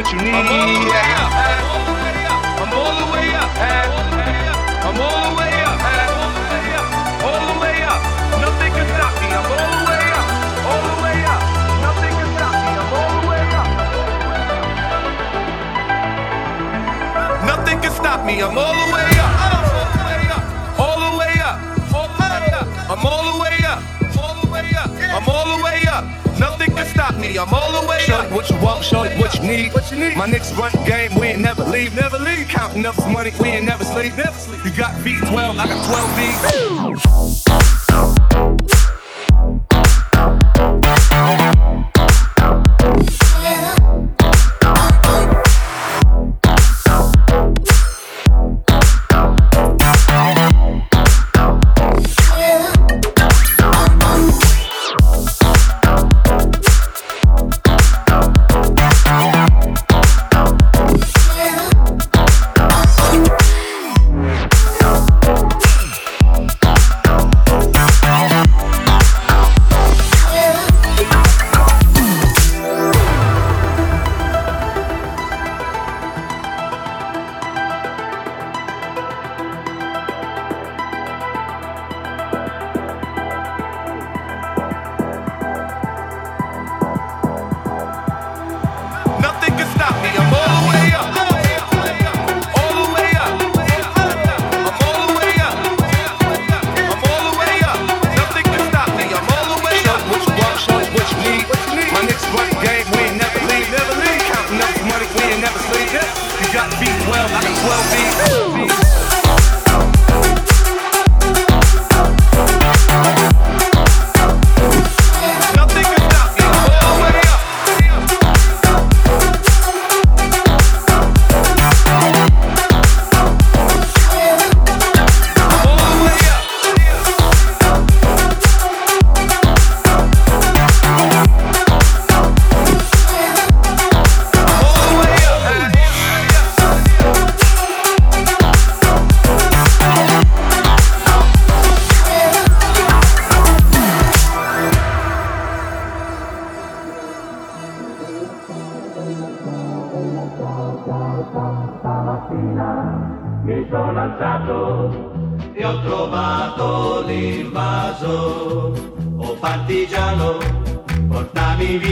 what you need. I'm all the way up. I'm all the way up. I'm all the way up. All the way up. Nothing can stop me. I'm all the way up. All the way up. Nothing can stop me. I'm all the way up. Nothing can stop me. I'm all the way up. All the way up. I'm all the way up. I'm all the way up. Nothing can stop me. I'm all the way up. What you want, show need. What you need. My niggas run game. We ain't never leave. Never leave. Counting up some money. We ain't never sleep. Never sleep. You got V12. I got 12 V.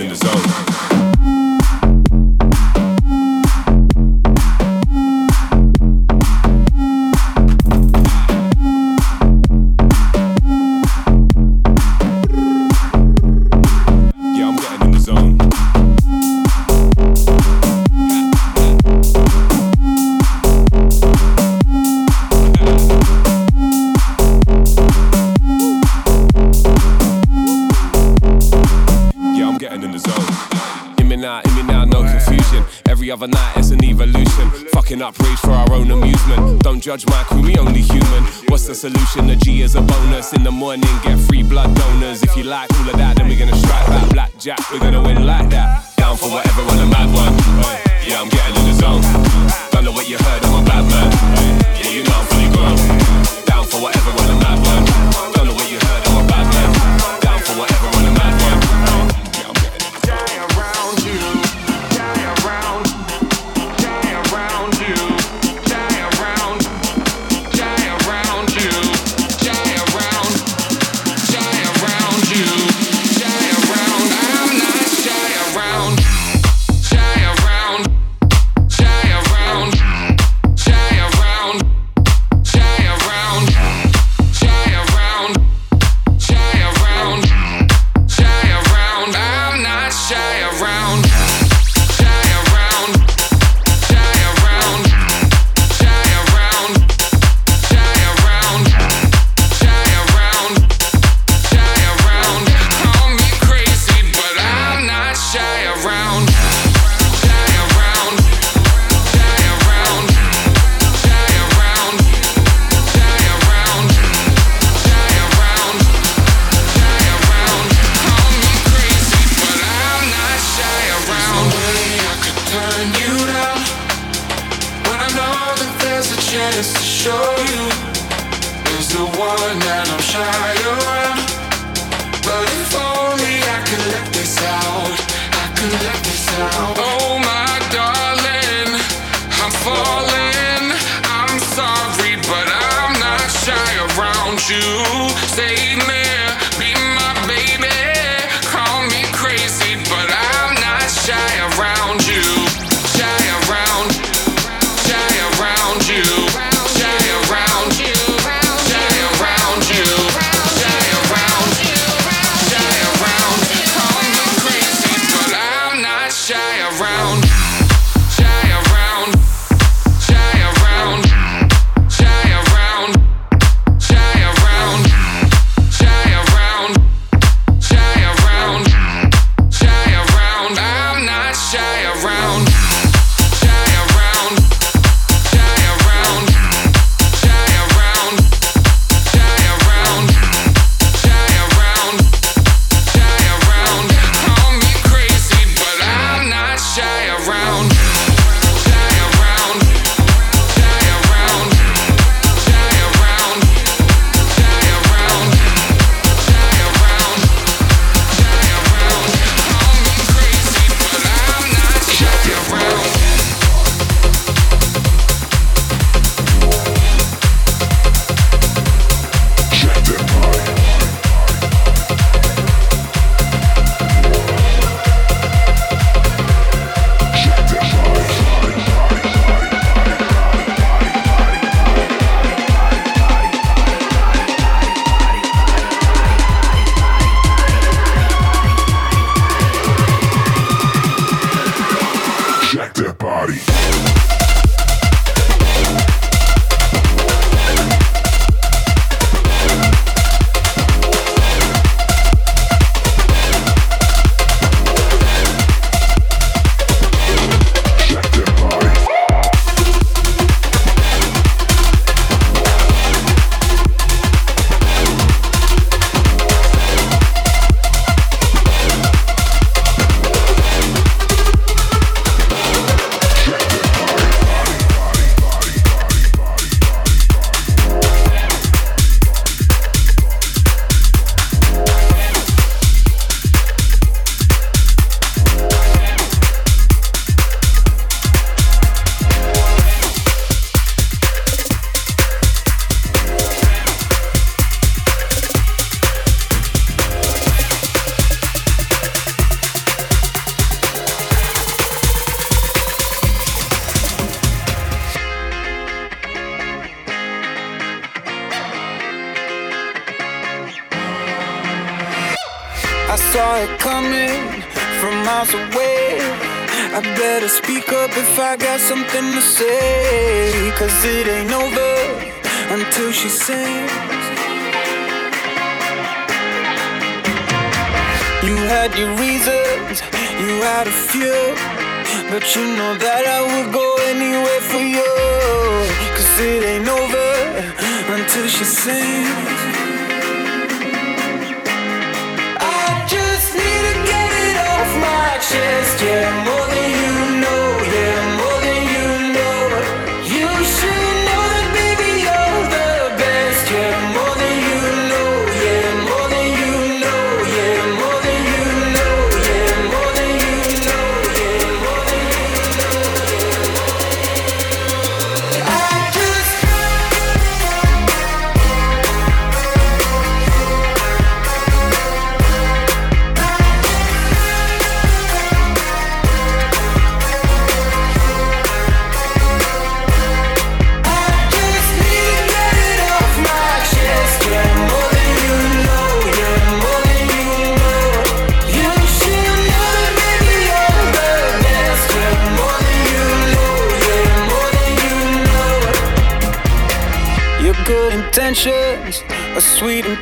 In the zone. Other night, it's an evolution. Fucking up rage for our own amusement. Don't judge my crew, we only human. What's the solution? The G is a bonus. In the morning, get free blood donors. If you like all of that, then we're gonna strike that blackjack. We're gonna win like that. Down for whatever on a mad one. Yeah, I'm getting in the zone. Don't know what you heard, I'm a bad man. Yeah, you know I'm fully grown. now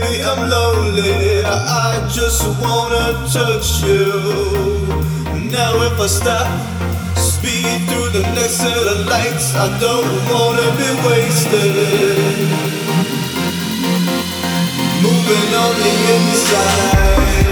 baby, I'm lonely. I just wanna touch you. Now if I stop, speed through the next set of lights, I don't wanna be wasted. Moving on the inside.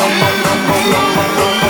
No more, no more, no more, no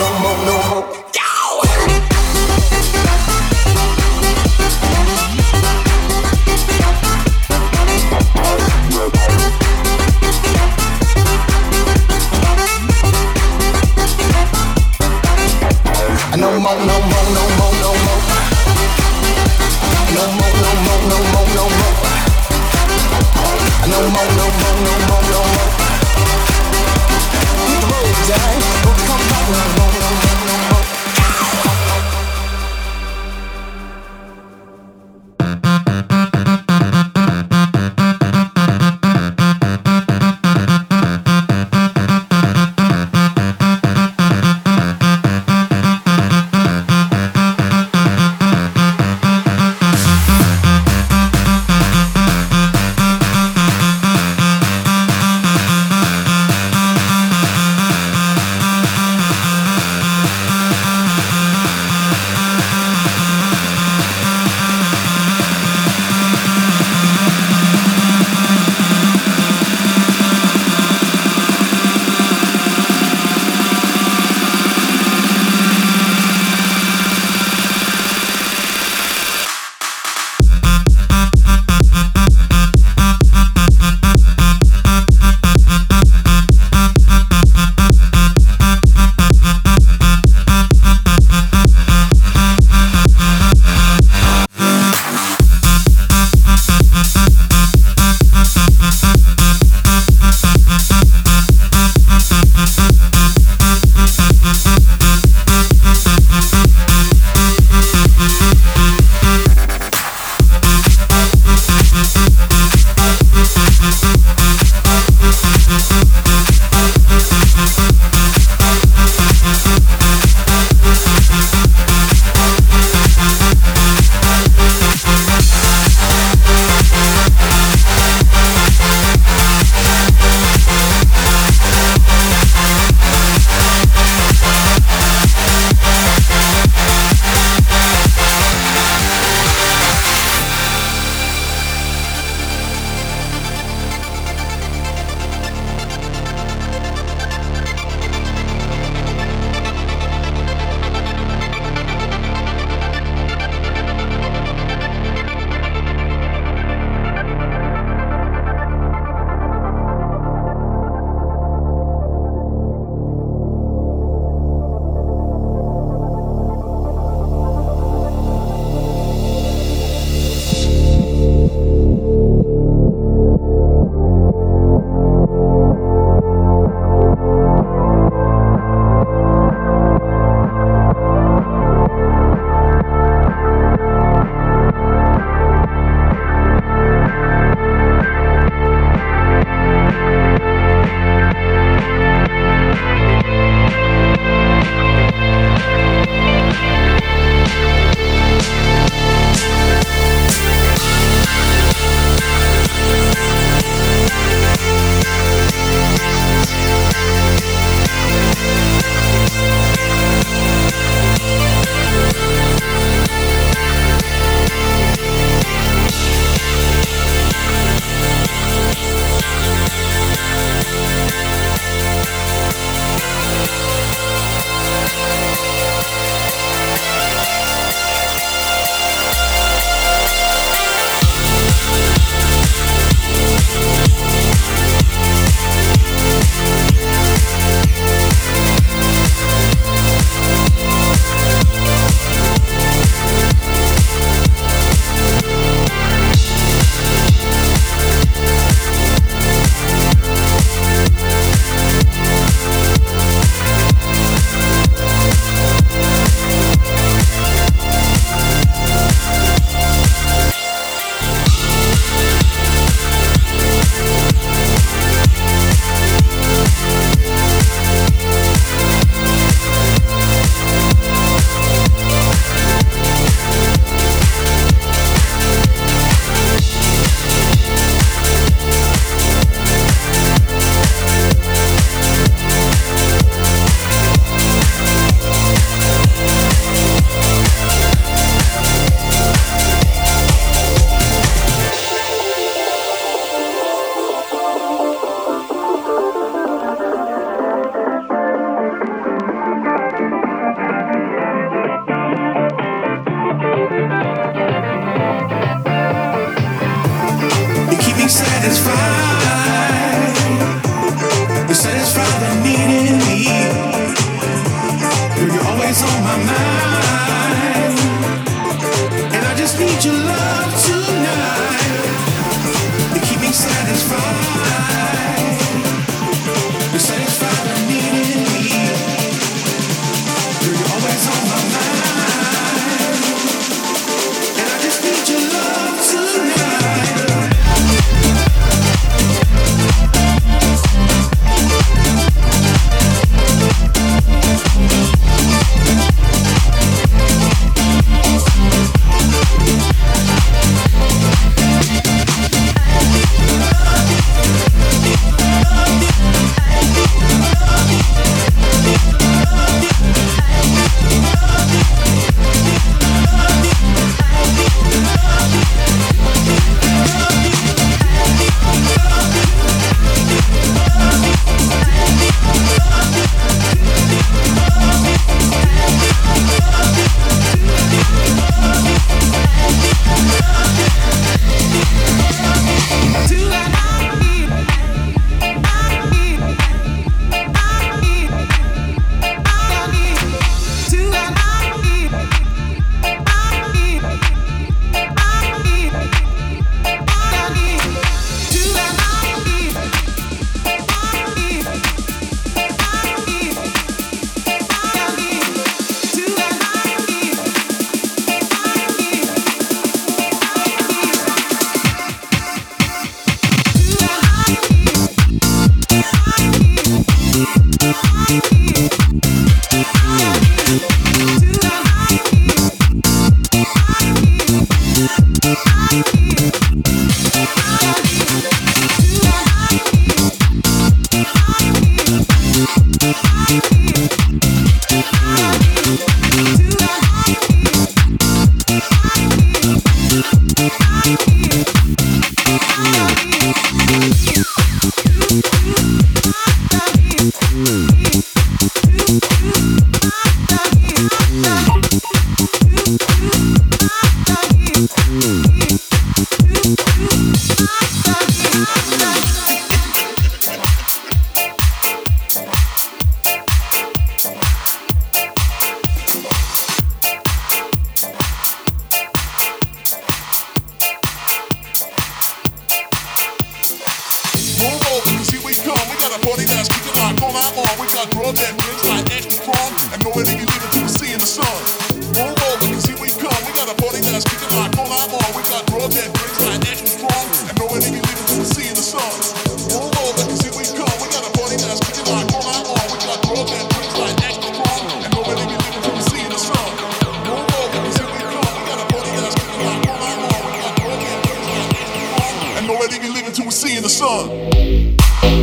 sun.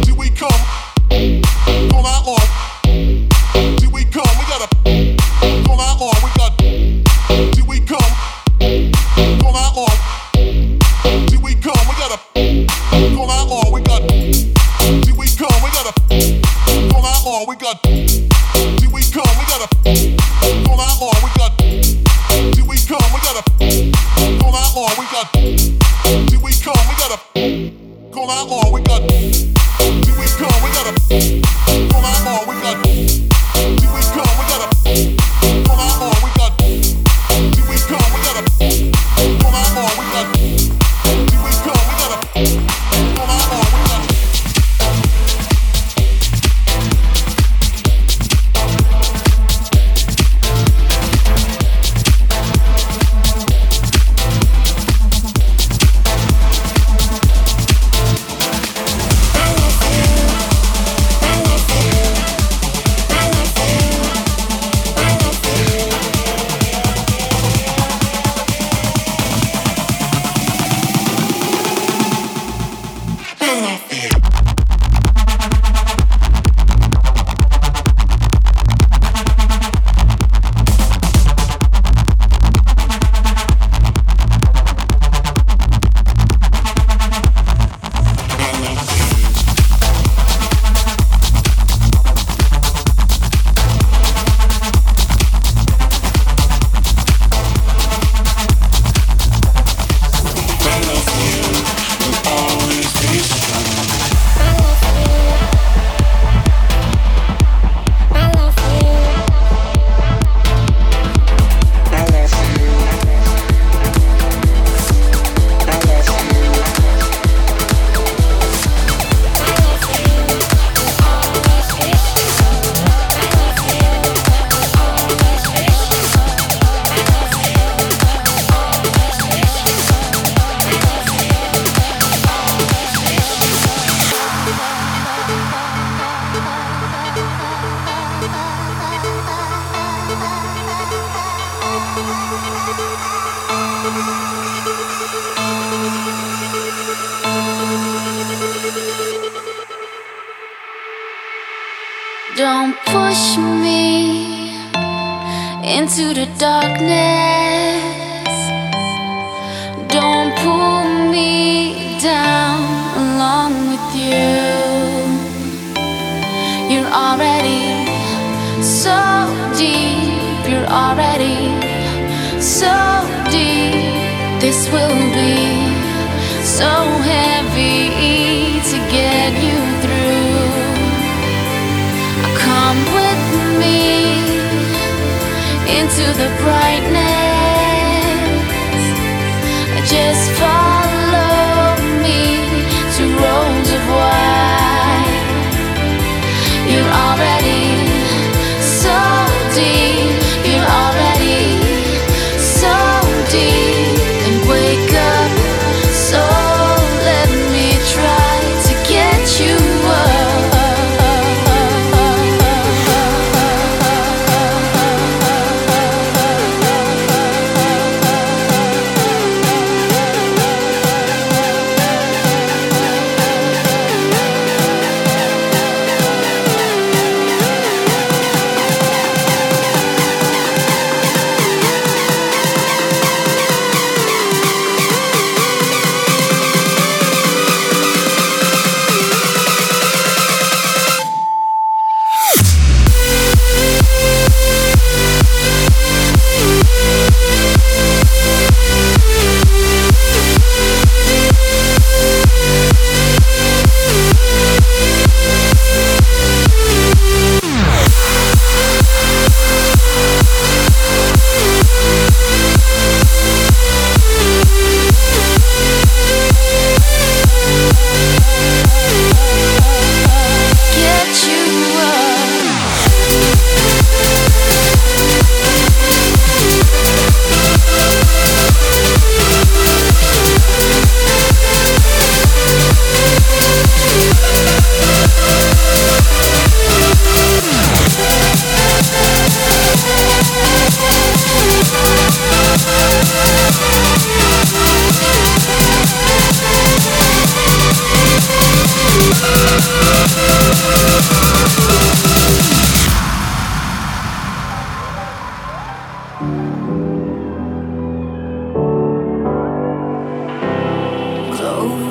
See, we come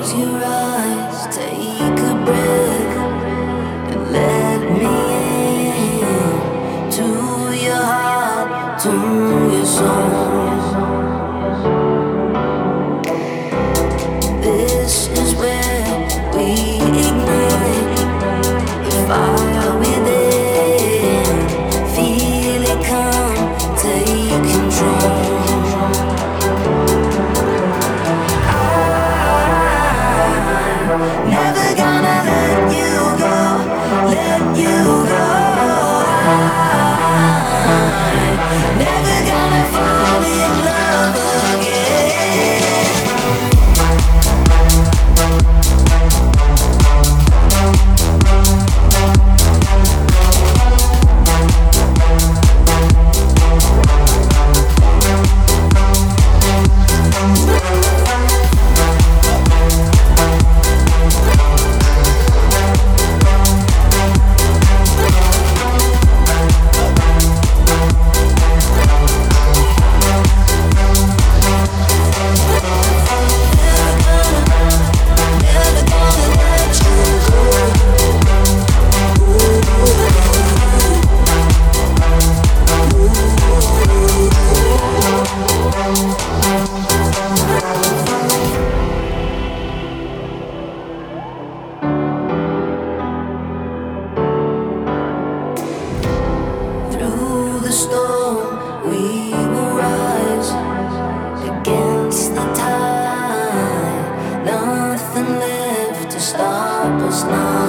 to your heart, to your soul. Stop